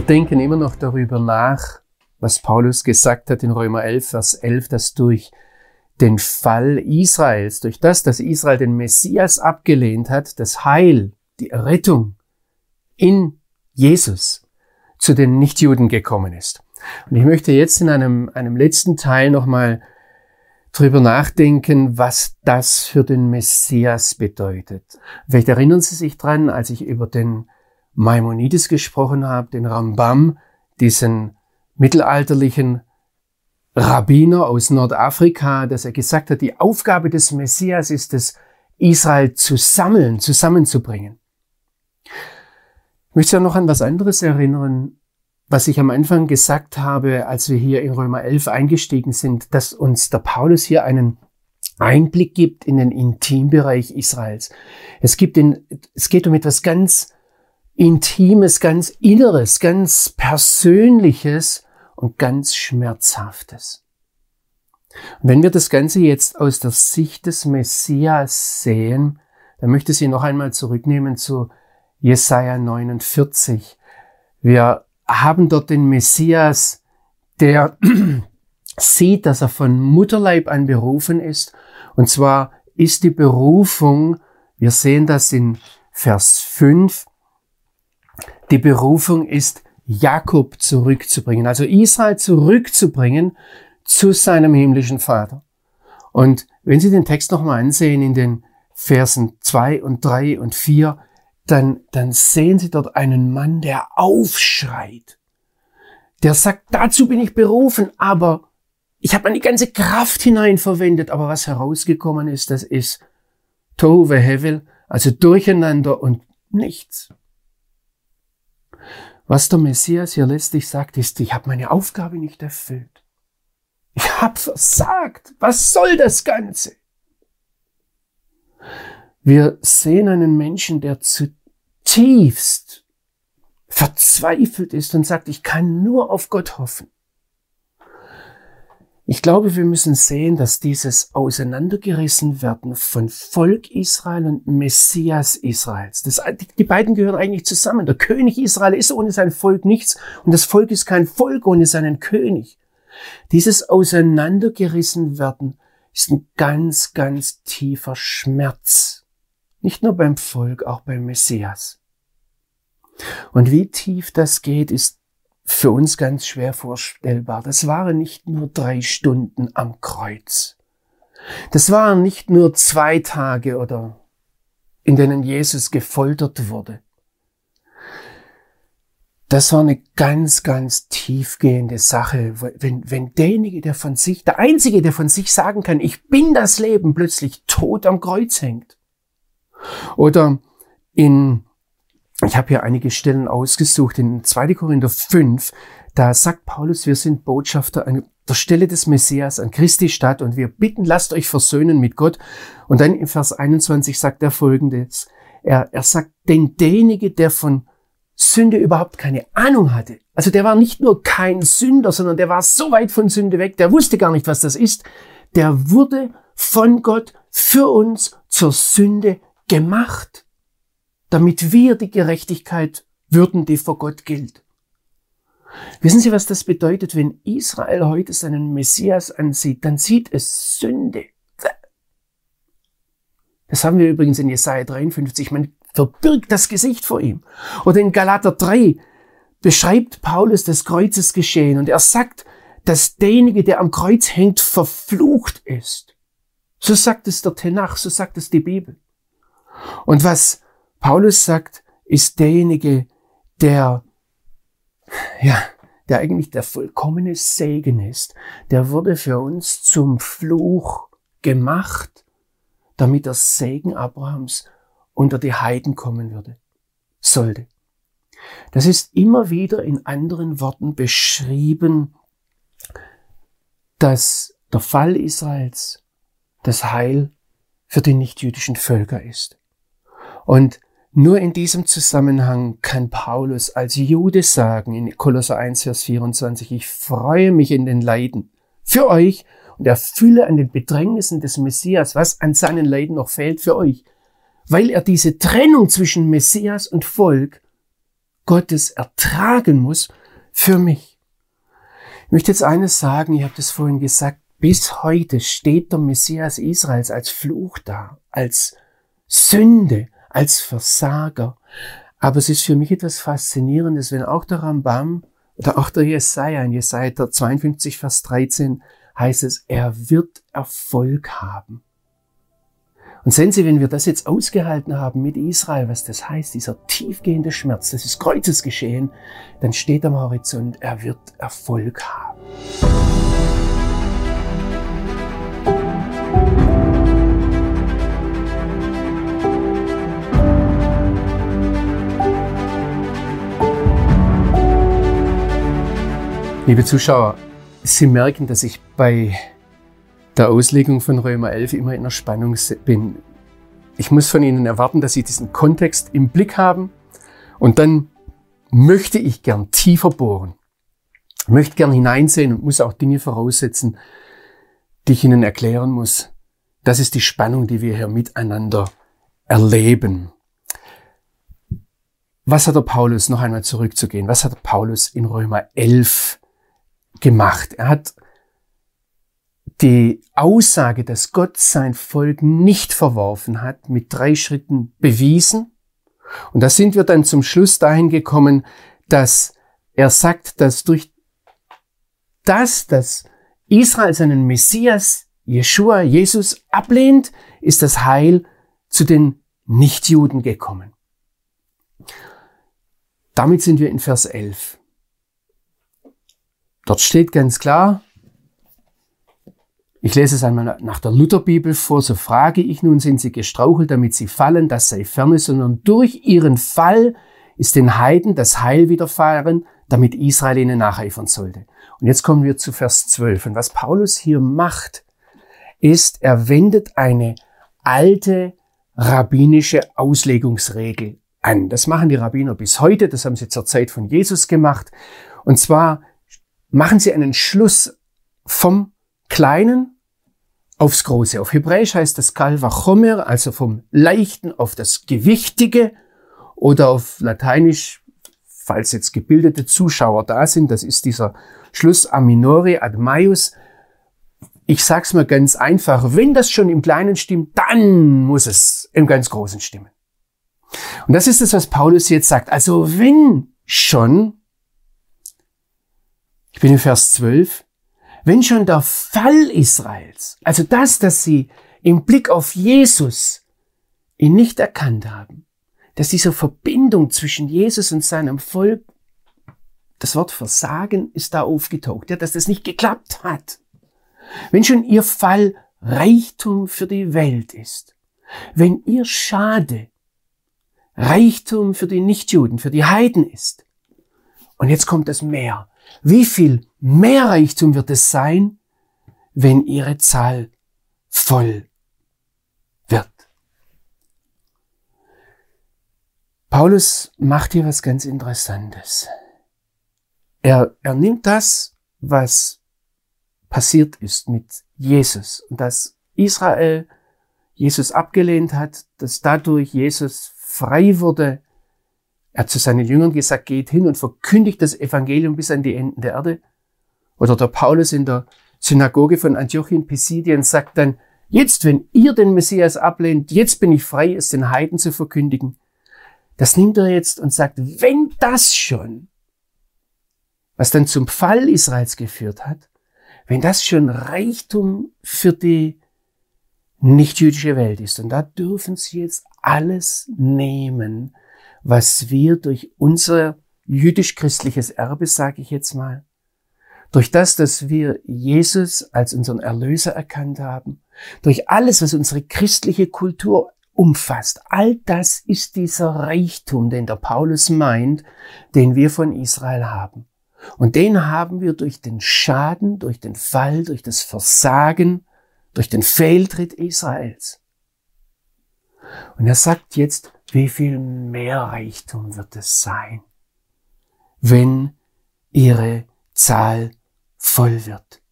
Wir denken immer noch darüber nach, was Paulus gesagt hat in Römer 11, Vers 11, dass durch den Fall Israels, durch das, dass Israel den Messias abgelehnt hat, das Heil, die Errettung in Jesus zu den Nichtjuden gekommen ist. Und ich möchte jetzt in einem, einem letzten Teil nochmal drüber nachdenken, was das für den Messias bedeutet. Vielleicht erinnern Sie sich dran, als ich über den Maimonides gesprochen habe, den Rambam, diesen mittelalterlichen Rabbiner aus Nordafrika, dass er gesagt hat, die Aufgabe des Messias ist es, Israel zu sammeln, zusammenzubringen. Ich möchte noch an was anderes erinnern, was ich am Anfang gesagt habe, als wir hier in Römer 11 eingestiegen sind, dass uns der Paulus hier einen Einblick gibt in den Intimbereich Israels. Es gibt in, es geht um etwas ganz Intimes, ganz Inneres, ganz Persönliches und ganz Schmerzhaftes. Und wenn wir das Ganze jetzt aus der Sicht des Messias sehen, dann möchte ich Sie noch einmal zurücknehmen zu Jesaja 49. Wir haben dort den Messias, der sieht, dass er von Mutterleib an berufen ist. Und zwar ist die Berufung, wir sehen das in Vers 5, die Berufung ist, Jakob zurückzubringen, also Israel zurückzubringen zu seinem himmlischen Vater. Und wenn Sie den Text nochmal ansehen in den Versen zwei und drei und vier, dann, dann sehen Sie dort einen Mann, der aufschreit. Der sagt, dazu bin ich berufen, aber ich habe meine ganze Kraft hinein verwendet, aber was herausgekommen ist, das ist Tove Hevel, also Durcheinander und nichts. Was der Messias hier letztlich sagt, ist, ich habe meine Aufgabe nicht erfüllt. Ich habe versagt. Was soll das Ganze? Wir sehen einen Menschen, der zutiefst verzweifelt ist und sagt, ich kann nur auf Gott hoffen. Ich glaube, wir müssen sehen, dass dieses Auseinandergerissen werden von Volk Israel und Messias Israels. Das, die beiden gehören eigentlich zusammen. Der König Israel ist ohne sein Volk nichts und das Volk ist kein Volk ohne seinen König. Dieses Auseinandergerissen werden ist ein ganz, ganz tiefer Schmerz. Nicht nur beim Volk, auch beim Messias. Und wie tief das geht, ist für uns ganz schwer vorstellbar. Das waren nicht nur drei Stunden am Kreuz. Das waren nicht nur zwei Tage oder in denen Jesus gefoltert wurde. Das war eine ganz, ganz tiefgehende Sache. Wenn, wenn derjenige, der von sich, der Einzige, der von sich sagen kann, ich bin das Leben, plötzlich tot am Kreuz hängt. Oder in ich habe hier einige Stellen ausgesucht. In 2. Korinther 5, da sagt Paulus, wir sind Botschafter an der Stelle des Messias, an Christi Stadt und wir bitten, lasst euch versöhnen mit Gott. Und dann in Vers 21 sagt er folgendes. Er, er sagt, denn derjenige, der von Sünde überhaupt keine Ahnung hatte, also der war nicht nur kein Sünder, sondern der war so weit von Sünde weg, der wusste gar nicht, was das ist, der wurde von Gott für uns zur Sünde gemacht damit wir die Gerechtigkeit würden, die vor Gott gilt. Wissen Sie, was das bedeutet, wenn Israel heute seinen Messias ansieht? Dann sieht es Sünde. Das haben wir übrigens in Jesaja 53. Man verbirgt das Gesicht vor ihm. Oder in Galater 3 beschreibt Paulus das Kreuzesgeschehen und er sagt, dass derjenige, der am Kreuz hängt, verflucht ist. So sagt es der Tenach, so sagt es die Bibel. Und was Paulus sagt, ist derjenige, der, ja, der eigentlich der vollkommene Segen ist. Der wurde für uns zum Fluch gemacht, damit der Segen Abrahams unter die Heiden kommen würde, sollte. Das ist immer wieder in anderen Worten beschrieben, dass der Fall Israels das Heil für die nichtjüdischen Völker ist. Und nur in diesem Zusammenhang kann Paulus als Jude sagen in Kolosser 1, Vers 24, ich freue mich in den Leiden für euch und erfülle an den Bedrängnissen des Messias, was an seinen Leiden noch fehlt für euch, weil er diese Trennung zwischen Messias und Volk Gottes ertragen muss für mich. Ich möchte jetzt eines sagen, ich habe das vorhin gesagt, bis heute steht der Messias Israels als Fluch da, als Sünde, als Versager. Aber es ist für mich etwas Faszinierendes, wenn auch der Rambam oder auch der Jesaja, in Jesaja 52, Vers 13 heißt es, er wird Erfolg haben. Und sehen Sie, wenn wir das jetzt ausgehalten haben mit Israel, was das heißt, dieser tiefgehende Schmerz, das ist Kreuzesgeschehen, dann steht am Horizont, er wird Erfolg haben. Liebe Zuschauer, Sie merken, dass ich bei der Auslegung von Römer 11 immer in der Spannung bin. Ich muss von Ihnen erwarten, dass Sie diesen Kontext im Blick haben und dann möchte ich gern tiefer bohren, möchte gern hineinsehen und muss auch Dinge voraussetzen, die ich Ihnen erklären muss. Das ist die Spannung, die wir hier miteinander erleben. Was hat der Paulus, noch einmal zurückzugehen, was hat der Paulus in Römer 11 gemacht. Er hat die Aussage, dass Gott sein Volk nicht verworfen hat, mit drei Schritten bewiesen. Und da sind wir dann zum Schluss dahin gekommen, dass er sagt, dass durch das, dass Israel seinen Messias, Jeshua, Jesus ablehnt, ist das Heil zu den Nichtjuden gekommen. Damit sind wir in Vers 11. Dort steht ganz klar, ich lese es einmal nach der Lutherbibel vor, so frage ich nun, sind sie gestrauchelt, damit sie fallen, das sei ferne, sondern durch ihren Fall ist den Heiden das Heil widerfahren, damit Israel ihnen nacheifern sollte. Und jetzt kommen wir zu Vers 12. Und was Paulus hier macht, ist, er wendet eine alte rabbinische Auslegungsregel an. Das machen die Rabbiner bis heute, das haben sie zur Zeit von Jesus gemacht. Und zwar machen Sie einen Schluss vom Kleinen aufs Große. Auf Hebräisch heißt das Kalvachomer, also vom Leichten auf das Gewichtige oder auf Lateinisch, falls jetzt gebildete Zuschauer da sind, das ist dieser Schluss a minore ad maius. Ich sag's mal ganz einfach, wenn das schon im Kleinen stimmt, dann muss es im ganz Großen stimmen. Und das ist es, was Paulus jetzt sagt. Also wenn schon ich bin in Vers 12. Wenn schon der Fall Israels, also das, dass sie im Blick auf Jesus ihn nicht erkannt haben, dass diese Verbindung zwischen Jesus und seinem Volk, das Wort Versagen ist da aufgetaucht, ja, dass das nicht geklappt hat. Wenn schon ihr Fall Reichtum für die Welt ist, wenn ihr Schade Reichtum für die Nichtjuden, für die Heiden ist, und jetzt kommt das Meer, wie viel mehr Reichtum wird es sein, wenn ihre Zahl voll wird? Paulus macht hier was ganz Interessantes. Er, er nimmt das, was passiert ist mit Jesus und dass Israel Jesus abgelehnt hat, dass dadurch Jesus frei wurde er hat zu seinen Jüngern gesagt, geht hin und verkündigt das Evangelium bis an die Enden der Erde. Oder der Paulus in der Synagoge von Antiochien Pisidien sagt dann, jetzt, wenn ihr den Messias ablehnt, jetzt bin ich frei, es den Heiden zu verkündigen. Das nimmt er jetzt und sagt, wenn das schon, was dann zum Fall Israels geführt hat, wenn das schon Reichtum für die nichtjüdische Welt ist, und da dürfen sie jetzt alles nehmen, was wir durch unser jüdisch-christliches Erbe, sage ich jetzt mal, durch das, dass wir Jesus als unseren Erlöser erkannt haben, durch alles, was unsere christliche Kultur umfasst, all das ist dieser Reichtum, den der Paulus meint, den wir von Israel haben. Und den haben wir durch den Schaden, durch den Fall, durch das Versagen, durch den Fehltritt Israels. Und er sagt jetzt, wie viel mehr Reichtum wird es sein, wenn ihre Zahl voll wird?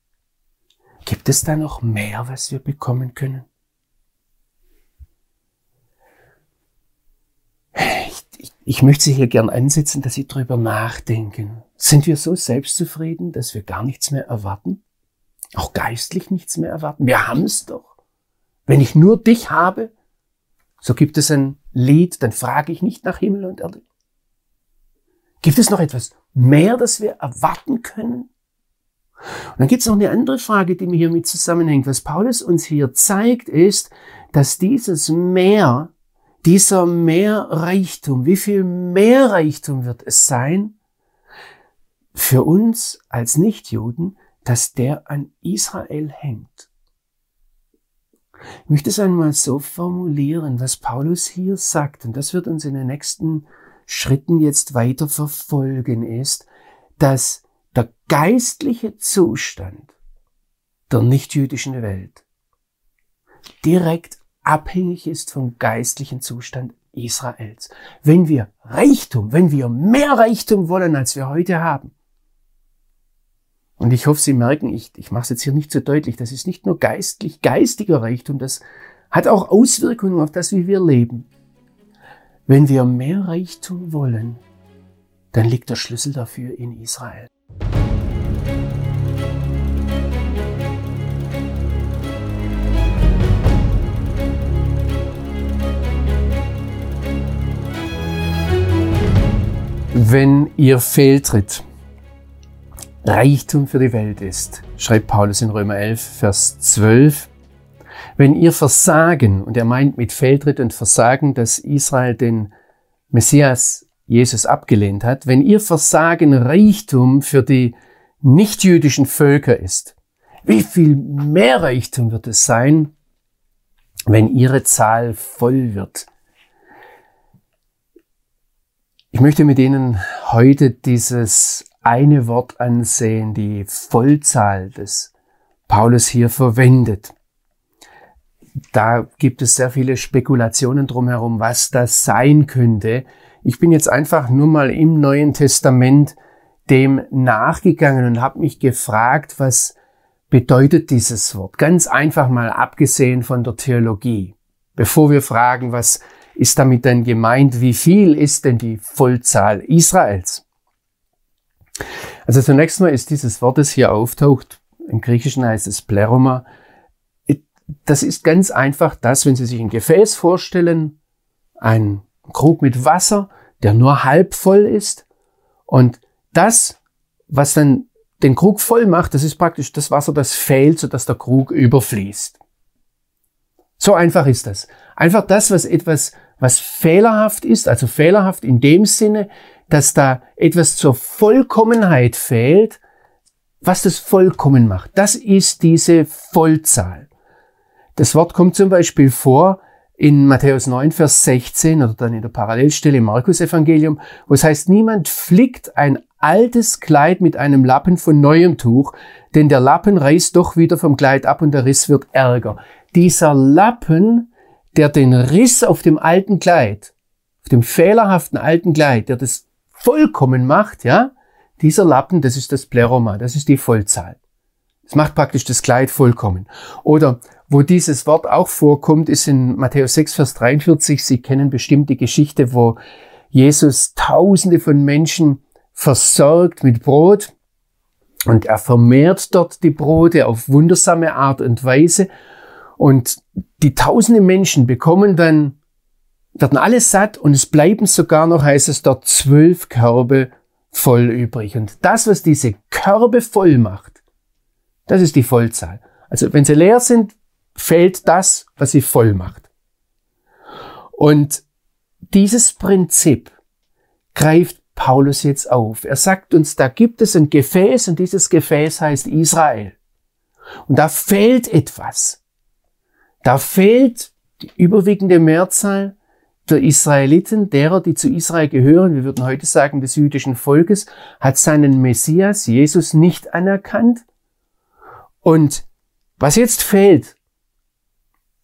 Gibt es da noch mehr, was wir bekommen können? Ich, ich, Ich möchte Sie hier gern ansetzen, dass Sie drüber nachdenken. Sind wir so selbstzufrieden, dass wir gar nichts mehr erwarten? Auch geistlich nichts mehr erwarten? Wir haben es doch. Wenn ich nur dich habe, so gibt es ein Lied, dann frage ich nicht nach Himmel und Erde. Gibt es noch etwas mehr, das wir erwarten können? Und dann gibt es noch eine andere Frage, die mir hier mit zusammenhängt. Was Paulus uns hier zeigt, ist, dass dieses Mehr dieser Mehrreichtum, wie viel mehr Reichtum wird es sein für uns als Nichtjuden, dass der an Israel hängt? Ich möchte es einmal so formulieren, was Paulus hier sagt, und das wird uns in den nächsten Schritten jetzt weiter verfolgen, ist, dass der geistliche Zustand der nichtjüdischen Welt direkt abhängig ist vom geistlichen Zustand Israels. Wenn wir Reichtum, wenn wir mehr Reichtum wollen, als wir heute haben, und ich hoffe, Sie merken, ich, ich mache es jetzt hier nicht so deutlich, das ist nicht nur geistlich, geistiger Reichtum, das hat auch Auswirkungen auf das, wie wir leben. Wenn wir mehr Reichtum wollen, dann liegt der Schlüssel dafür in Israel. wenn ihr Fehltritt Reichtum für die Welt ist, schreibt Paulus in Römer 11, Vers 12, wenn ihr Versagen, und er meint mit Fehltritt und Versagen, dass Israel den Messias Jesus abgelehnt hat, wenn ihr Versagen Reichtum für die nichtjüdischen Völker ist, wie viel mehr Reichtum wird es sein, wenn ihre Zahl voll wird? Ich möchte mit Ihnen heute dieses eine Wort ansehen, die Vollzahl des Paulus hier verwendet. Da gibt es sehr viele Spekulationen drumherum, was das sein könnte. Ich bin jetzt einfach nur mal im Neuen Testament dem nachgegangen und habe mich gefragt, was bedeutet dieses Wort? Ganz einfach mal abgesehen von der Theologie. Bevor wir fragen, was ist damit denn gemeint, wie viel ist denn die Vollzahl Israels? Also zunächst mal ist dieses Wort, das hier auftaucht, im Griechischen heißt es Pleroma, das ist ganz einfach das, wenn Sie sich ein Gefäß vorstellen, ein Krug mit Wasser, der nur halb voll ist und das, was dann den Krug voll macht, das ist praktisch das Wasser, das fehlt, sodass der Krug überfließt. So einfach ist das. Einfach das, was etwas was fehlerhaft ist, also fehlerhaft in dem Sinne, dass da etwas zur Vollkommenheit fehlt, was das vollkommen macht. Das ist diese Vollzahl. Das Wort kommt zum Beispiel vor in Matthäus 9, Vers 16 oder dann in der Parallelstelle im Markus Evangelium, wo es heißt, niemand flickt ein altes Kleid mit einem Lappen von neuem Tuch, denn der Lappen reißt doch wieder vom Kleid ab und der Riss wird ärger. Dieser Lappen der den Riss auf dem alten Kleid, auf dem fehlerhaften alten Kleid, der das vollkommen macht, ja, dieser Lappen, das ist das Pleroma, das ist die Vollzahl. Das macht praktisch das Kleid vollkommen. Oder wo dieses Wort auch vorkommt, ist in Matthäus 6, Vers 43. Sie kennen bestimmt die Geschichte, wo Jesus Tausende von Menschen versorgt mit Brot und er vermehrt dort die Brote auf wundersame Art und Weise und die tausende Menschen bekommen dann, werden alle satt und es bleiben sogar noch, heißt es dort, zwölf Körbe voll übrig. Und das, was diese Körbe voll macht, das ist die Vollzahl. Also wenn sie leer sind, fehlt das, was sie voll macht. Und dieses Prinzip greift Paulus jetzt auf. Er sagt uns, da gibt es ein Gefäß und dieses Gefäß heißt Israel. Und da fehlt etwas. Da fehlt die überwiegende Mehrzahl der Israeliten, derer, die zu Israel gehören, wir würden heute sagen des jüdischen Volkes, hat seinen Messias, Jesus, nicht anerkannt. Und was jetzt fehlt,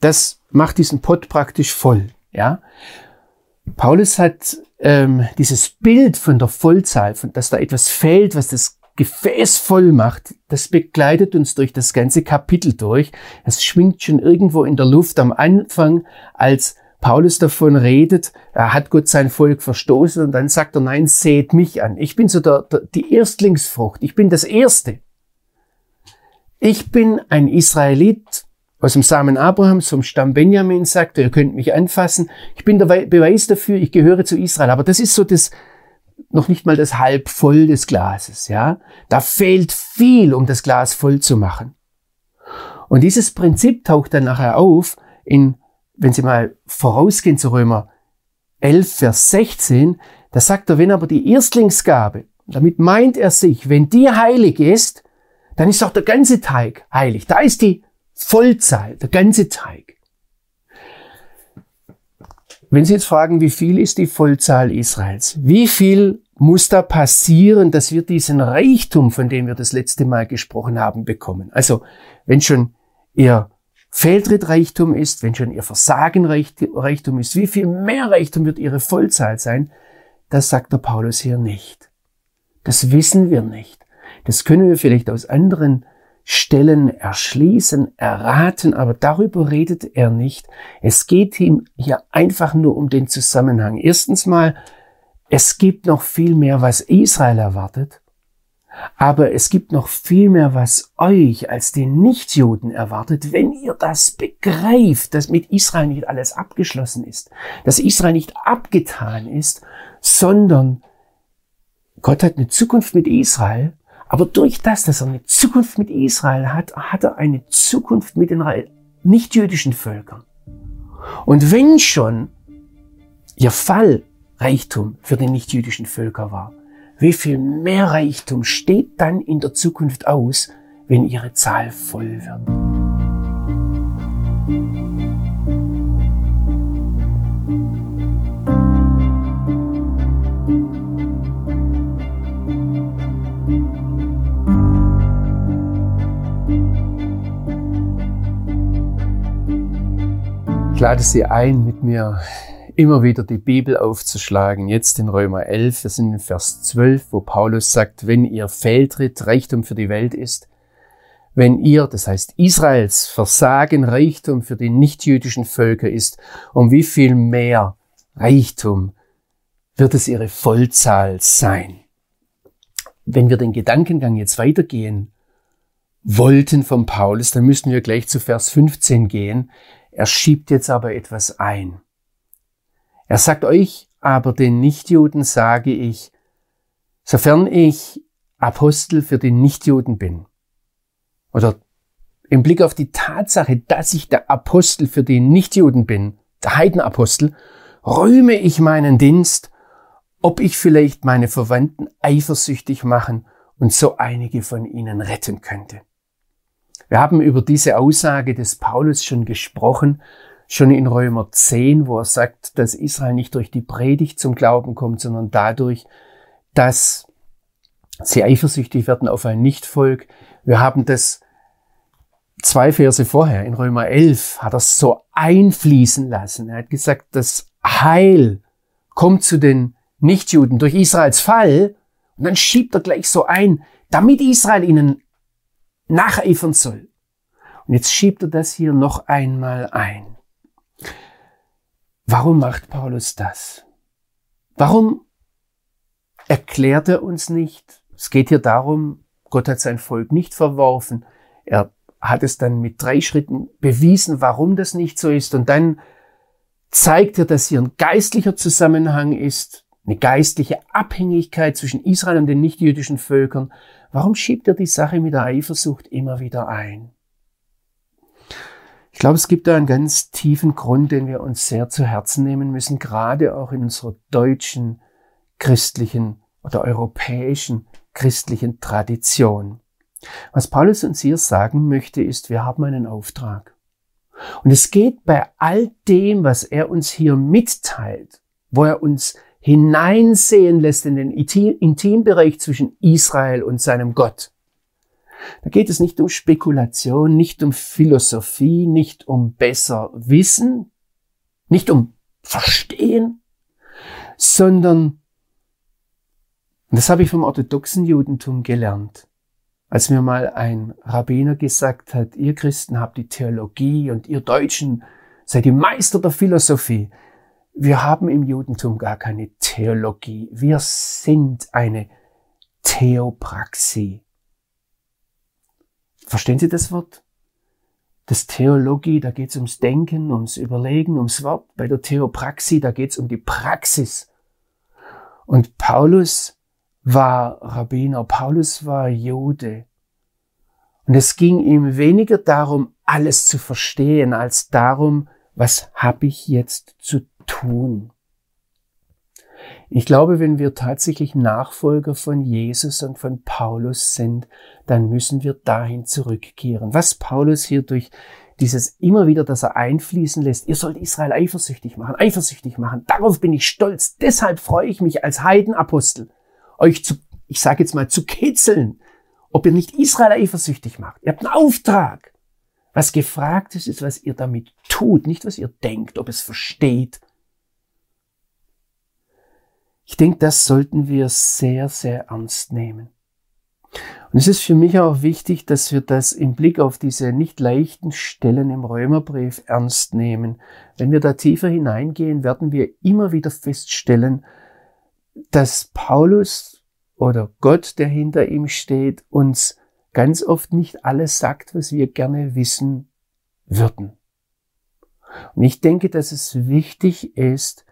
das macht diesen Pott praktisch voll. Ja, Paulus hat ähm, dieses Bild von der Vollzahl, von dass da etwas fehlt, was das Gefäß voll macht, das begleitet uns durch das ganze Kapitel durch. Es schwingt schon irgendwo in der Luft am Anfang, als Paulus davon redet, er hat Gott sein Volk verstoßen und dann sagt er, nein, seht mich an. Ich bin so der, der, die Erstlingsfrucht. Ich bin das Erste. Ich bin ein Israelit aus dem Samen Abrahams, vom Stamm Benjamin, sagt er, ihr könnt mich anfassen. Ich bin der Beweis dafür, ich gehöre zu Israel. Aber das ist so das, noch nicht mal das halb voll des Glases, ja. Da fehlt viel, um das Glas voll zu machen. Und dieses Prinzip taucht dann nachher auf in wenn Sie mal vorausgehen zu Römer 11, Vers 16, da sagt er, wenn aber die Erstlingsgabe, damit meint er sich, wenn die heilig ist, dann ist auch der ganze Teig heilig. Da ist die Vollzahl, der ganze Teig. Wenn Sie jetzt fragen, wie viel ist die Vollzahl Israels? Wie viel muss da passieren, dass wir diesen Reichtum, von dem wir das letzte Mal gesprochen haben, bekommen? Also, wenn schon Ihr Fehltrittreichtum ist, wenn schon ihr Versagen Reichtum ist, wie viel mehr Reichtum wird ihre Vollzahl sein, das sagt der Paulus hier nicht. Das wissen wir nicht. Das können wir vielleicht aus anderen Stellen erschließen, erraten, aber darüber redet er nicht. Es geht ihm hier einfach nur um den Zusammenhang. Erstens mal, es gibt noch viel mehr, was Israel erwartet. Aber es gibt noch viel mehr, was euch als den Nichtjuden erwartet, wenn ihr das begreift, dass mit Israel nicht alles abgeschlossen ist, dass Israel nicht abgetan ist, sondern Gott hat eine Zukunft mit Israel, aber durch das, dass er eine Zukunft mit Israel hat, hat er eine Zukunft mit den nichtjüdischen Völkern. Und wenn schon ihr Fall Reichtum für die nichtjüdischen Völker war, wie viel mehr Reichtum steht dann in der Zukunft aus, wenn ihre Zahl voll wird? Ich lade Sie ein, mit mir immer wieder die Bibel aufzuschlagen. Jetzt in Römer 11, wir sind in Vers 12, wo Paulus sagt, wenn ihr Fehltritt Reichtum für die Welt ist, wenn ihr, das heißt Israels Versagen Reichtum für die nichtjüdischen Völker ist, um wie viel mehr Reichtum wird es ihre Vollzahl sein. Wenn wir den Gedankengang jetzt weitergehen wollten von Paulus, dann müssten wir gleich zu Vers 15 gehen. Er schiebt jetzt aber etwas ein. Er sagt euch aber den Nichtjuden sage ich, sofern ich Apostel für die Nichtjuden bin, oder im Blick auf die Tatsache, dass ich der Apostel für die Nichtjuden bin, der Heidenapostel, rühme ich meinen Dienst, ob ich vielleicht meine Verwandten eifersüchtig machen und so einige von ihnen retten könnte. Wir haben über diese Aussage des Paulus schon gesprochen schon in Römer 10, wo er sagt, dass Israel nicht durch die Predigt zum Glauben kommt, sondern dadurch, dass sie eifersüchtig werden auf ein Nichtvolk. Wir haben das zwei Verse vorher in Römer 11 hat er so einfließen lassen. Er hat gesagt, das Heil kommt zu den Nichtjuden durch Israels Fall und dann schiebt er gleich so ein, damit Israel ihnen nacheifern soll. Und jetzt schiebt er das hier noch einmal ein. Warum macht Paulus das? Warum erklärt er uns nicht? Es geht hier darum, Gott hat sein Volk nicht verworfen. Er hat es dann mit drei Schritten bewiesen, warum das nicht so ist. Und dann zeigt er, dass hier ein geistlicher Zusammenhang ist, eine geistliche Abhängigkeit zwischen Israel und den nichtjüdischen Völkern. Warum schiebt er die Sache mit der Eifersucht immer wieder ein? Ich glaube, es gibt da einen ganz tiefen Grund, den wir uns sehr zu Herzen nehmen müssen, gerade auch in unserer deutschen christlichen oder europäischen christlichen Tradition. Was Paulus uns hier sagen möchte, ist, wir haben einen Auftrag. Und es geht bei all dem, was er uns hier mitteilt, wo er uns hineinsehen lässt in den Intimbereich zwischen Israel und seinem Gott, da geht es nicht um Spekulation, nicht um Philosophie, nicht um besser Wissen, nicht um Verstehen, sondern, und das habe ich vom orthodoxen Judentum gelernt, als mir mal ein Rabbiner gesagt hat, ihr Christen habt die Theologie und ihr Deutschen seid ihr Meister der Philosophie. Wir haben im Judentum gar keine Theologie. Wir sind eine Theopraxie. Verstehen Sie das Wort? Das Theologie, da geht es ums Denken, ums Überlegen, ums Wort. Bei der Theopraxie, da geht es um die Praxis. Und Paulus war Rabbiner, Paulus war Jude. Und es ging ihm weniger darum, alles zu verstehen, als darum, was habe ich jetzt zu tun. Ich glaube, wenn wir tatsächlich Nachfolger von Jesus und von Paulus sind, dann müssen wir dahin zurückkehren. Was Paulus hier durch dieses immer wieder, dass er einfließen lässt, ihr sollt Israel eifersüchtig machen, eifersüchtig machen. Darauf bin ich stolz. Deshalb freue ich mich als Heidenapostel, euch zu, ich sage jetzt mal, zu kitzeln, ob ihr nicht Israel eifersüchtig macht. Ihr habt einen Auftrag. Was gefragt ist, ist, was ihr damit tut, nicht was ihr denkt, ob es versteht. Ich denke, das sollten wir sehr, sehr ernst nehmen. Und es ist für mich auch wichtig, dass wir das im Blick auf diese nicht leichten Stellen im Römerbrief ernst nehmen. Wenn wir da tiefer hineingehen, werden wir immer wieder feststellen, dass Paulus oder Gott, der hinter ihm steht, uns ganz oft nicht alles sagt, was wir gerne wissen würden. Und ich denke, dass es wichtig ist,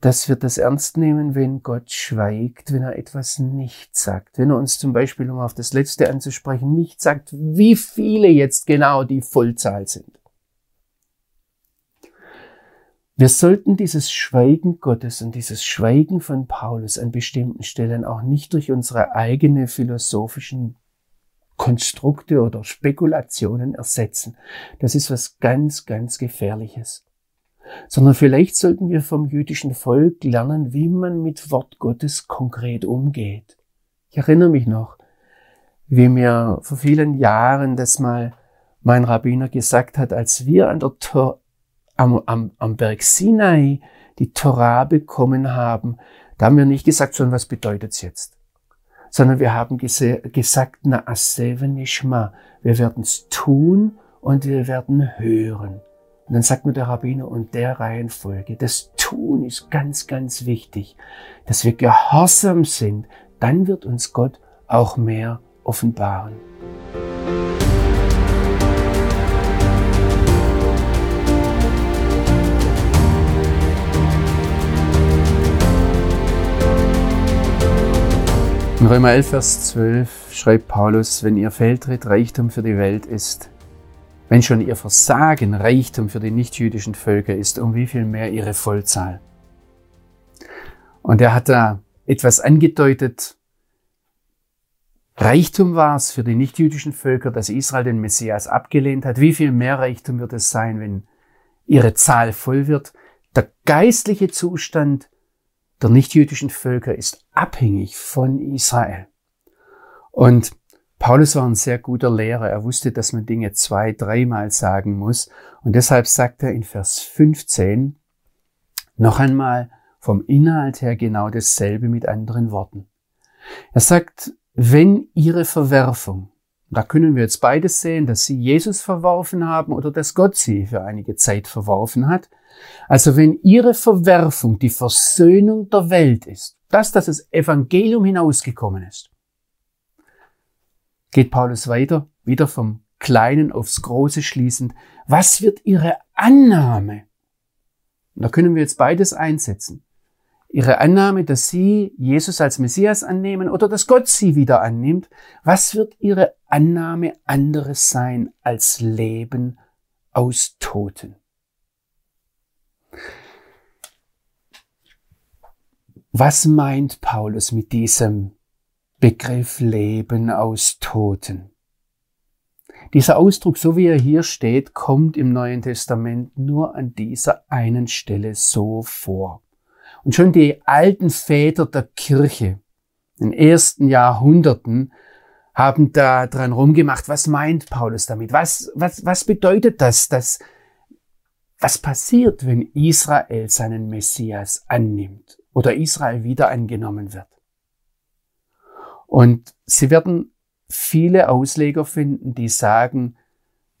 dass wir das ernst nehmen, wenn Gott schweigt, wenn er etwas nicht sagt. Wenn er uns zum Beispiel, um auf das Letzte anzusprechen, nicht sagt, wie viele jetzt genau die Vollzahl sind. Wir sollten dieses Schweigen Gottes und dieses Schweigen von Paulus an bestimmten Stellen auch nicht durch unsere eigene philosophischen Konstrukte oder Spekulationen ersetzen. Das ist was ganz, ganz Gefährliches sondern vielleicht sollten wir vom jüdischen Volk lernen, wie man mit Wort Gottes konkret umgeht. Ich erinnere mich noch, wie mir vor vielen Jahren das mal mein Rabbiner gesagt hat, als wir an der Tor, am, am, am Berg Sinai die Torah bekommen haben, da haben wir nicht gesagt, sondern was bedeutet's jetzt? Sondern wir haben gesagt, na aseve nishma, wir werden's tun und wir werden hören. Und dann sagt mir der Rabbiner, und der Reihenfolge, das Tun ist ganz, ganz wichtig, dass wir gehorsam sind, dann wird uns Gott auch mehr offenbaren. In Römer 11, Vers 12 schreibt Paulus, wenn ihr Feldtritt Reichtum für die Welt ist, wenn schon ihr Versagen Reichtum für die nichtjüdischen Völker ist, um wie viel mehr ihre Vollzahl. Und er hat da etwas angedeutet. Reichtum war es für die nichtjüdischen Völker, dass Israel den Messias abgelehnt hat. Wie viel mehr Reichtum wird es sein, wenn ihre Zahl voll wird? Der geistliche Zustand der nichtjüdischen Völker ist abhängig von Israel. Und Paulus war ein sehr guter Lehrer. Er wusste, dass man Dinge zwei, dreimal sagen muss. Und deshalb sagt er in Vers 15 noch einmal vom Inhalt her genau dasselbe mit anderen Worten. Er sagt, wenn ihre Verwerfung, da können wir jetzt beides sehen, dass sie Jesus verworfen haben oder dass Gott sie für einige Zeit verworfen hat. Also wenn ihre Verwerfung die Versöhnung der Welt ist, das, dass das Evangelium hinausgekommen ist, geht Paulus weiter, wieder vom Kleinen aufs Große schließend. Was wird ihre Annahme? Und da können wir jetzt beides einsetzen. Ihre Annahme, dass sie Jesus als Messias annehmen oder dass Gott sie wieder annimmt. Was wird ihre Annahme anderes sein als Leben aus Toten? Was meint Paulus mit diesem Begriff Leben aus Toten. Dieser Ausdruck, so wie er hier steht, kommt im Neuen Testament nur an dieser einen Stelle so vor. Und schon die alten Väter der Kirche in den ersten Jahrhunderten haben da dran rumgemacht, was meint Paulus damit? Was, was, was bedeutet das, dass, was passiert, wenn Israel seinen Messias annimmt oder Israel wieder angenommen wird? Und Sie werden viele Ausleger finden, die sagen,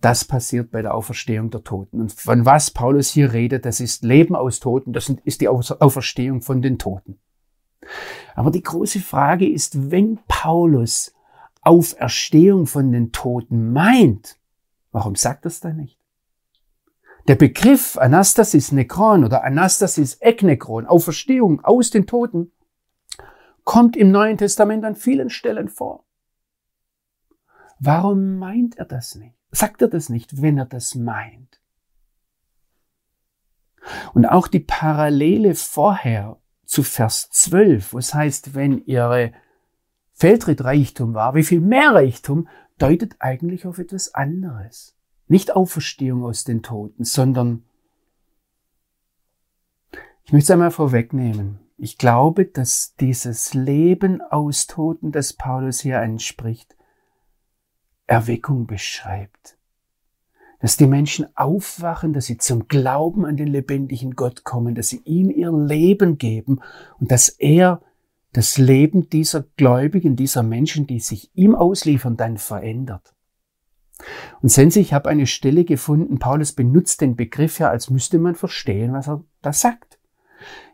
das passiert bei der Auferstehung der Toten. Und von was Paulus hier redet, das ist Leben aus Toten, das ist die Auferstehung von den Toten. Aber die große Frage ist, wenn Paulus Auferstehung von den Toten meint, warum sagt er es dann nicht? Der Begriff Anastasis Nekron oder Anastasis Eknekron, Auferstehung aus den Toten, kommt im Neuen Testament an vielen Stellen vor. Warum meint er das nicht? Sagt er das nicht, wenn er das meint? Und auch die Parallele vorher zu Vers 12, wo es heißt, wenn ihre Feldtritt Reichtum war, wie viel mehr Reichtum, deutet eigentlich auf etwas anderes. Nicht Auferstehung aus den Toten, sondern ich möchte es einmal vorwegnehmen. Ich glaube, dass dieses Leben aus Toten, das Paulus hier anspricht, Erweckung beschreibt. Dass die Menschen aufwachen, dass sie zum Glauben an den lebendigen Gott kommen, dass sie ihm ihr Leben geben und dass er das Leben dieser Gläubigen, dieser Menschen, die sich ihm ausliefern, dann verändert. Und sehen Sie, ich habe eine Stelle gefunden, Paulus benutzt den Begriff ja, als müsste man verstehen, was er da sagt.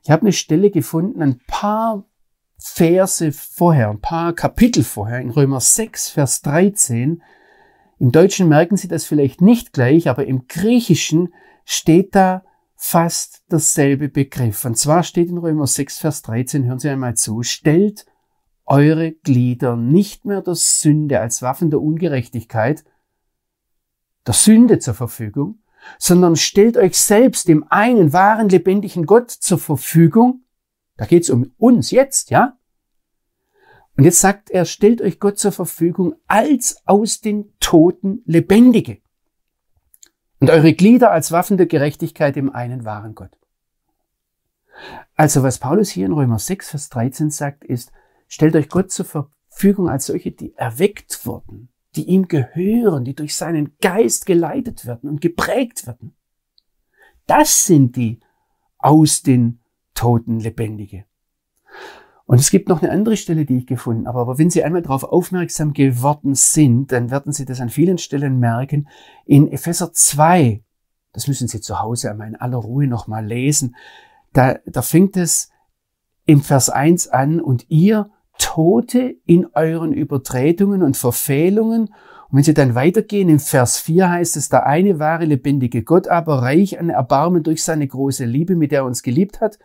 Ich habe eine Stelle gefunden, ein paar Verse vorher, ein paar Kapitel vorher, in Römer 6, Vers 13. Im Deutschen merken Sie das vielleicht nicht gleich, aber im Griechischen steht da fast dasselbe Begriff. Und zwar steht in Römer 6, Vers 13, hören Sie einmal zu, stellt eure Glieder nicht mehr der Sünde als Waffen der Ungerechtigkeit, der Sünde zur Verfügung, sondern stellt euch selbst dem einen wahren, lebendigen Gott zur Verfügung. Da geht's um uns jetzt, ja? Und jetzt sagt er, stellt euch Gott zur Verfügung als aus den Toten Lebendige. Und eure Glieder als Waffen der Gerechtigkeit dem einen wahren Gott. Also was Paulus hier in Römer 6, Vers 13 sagt, ist, stellt euch Gott zur Verfügung als solche, die erweckt wurden, die ihm gehören, die durch seinen Geist geleitet werden und geprägt werden. Das sind die aus den Toten Lebendige. Und es gibt noch eine andere Stelle, die ich gefunden habe. Aber wenn Sie einmal darauf aufmerksam geworden sind, dann werden Sie das an vielen Stellen merken. In Epheser 2, das müssen Sie zu Hause einmal in aller Ruhe nochmal lesen, da, da fängt es im Vers 1 an und ihr Tote in euren Übertretungen und Verfehlungen. Und wenn Sie dann weitergehen, im Vers 4 heißt es, der eine wahre lebendige Gott, aber reich an Erbarmen durch seine große Liebe, mit der er uns geliebt hat.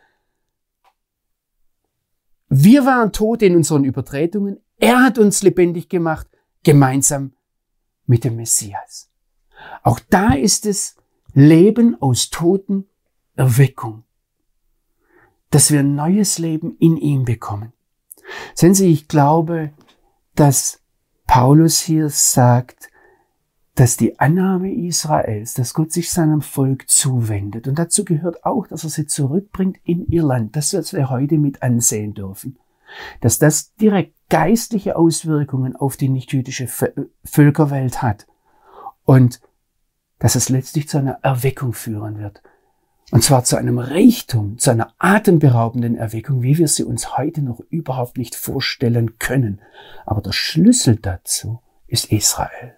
Wir waren Tote in unseren Übertretungen. Er hat uns lebendig gemacht, gemeinsam mit dem Messias. Auch da ist es Leben aus Toten, Erweckung. Dass wir ein neues Leben in ihm bekommen. Sehen Sie, ich glaube, dass Paulus hier sagt, dass die Annahme Israels, dass Gott sich seinem Volk zuwendet. Und dazu gehört auch, dass er sie zurückbringt in ihr Land. Das, was wir heute mit ansehen dürfen. Dass das direkt geistliche Auswirkungen auf die nichtjüdische Völkerwelt hat. Und dass es letztlich zu einer Erweckung führen wird. Und zwar zu einem Reichtum, zu einer atemberaubenden Erweckung, wie wir sie uns heute noch überhaupt nicht vorstellen können. Aber der Schlüssel dazu ist Israel.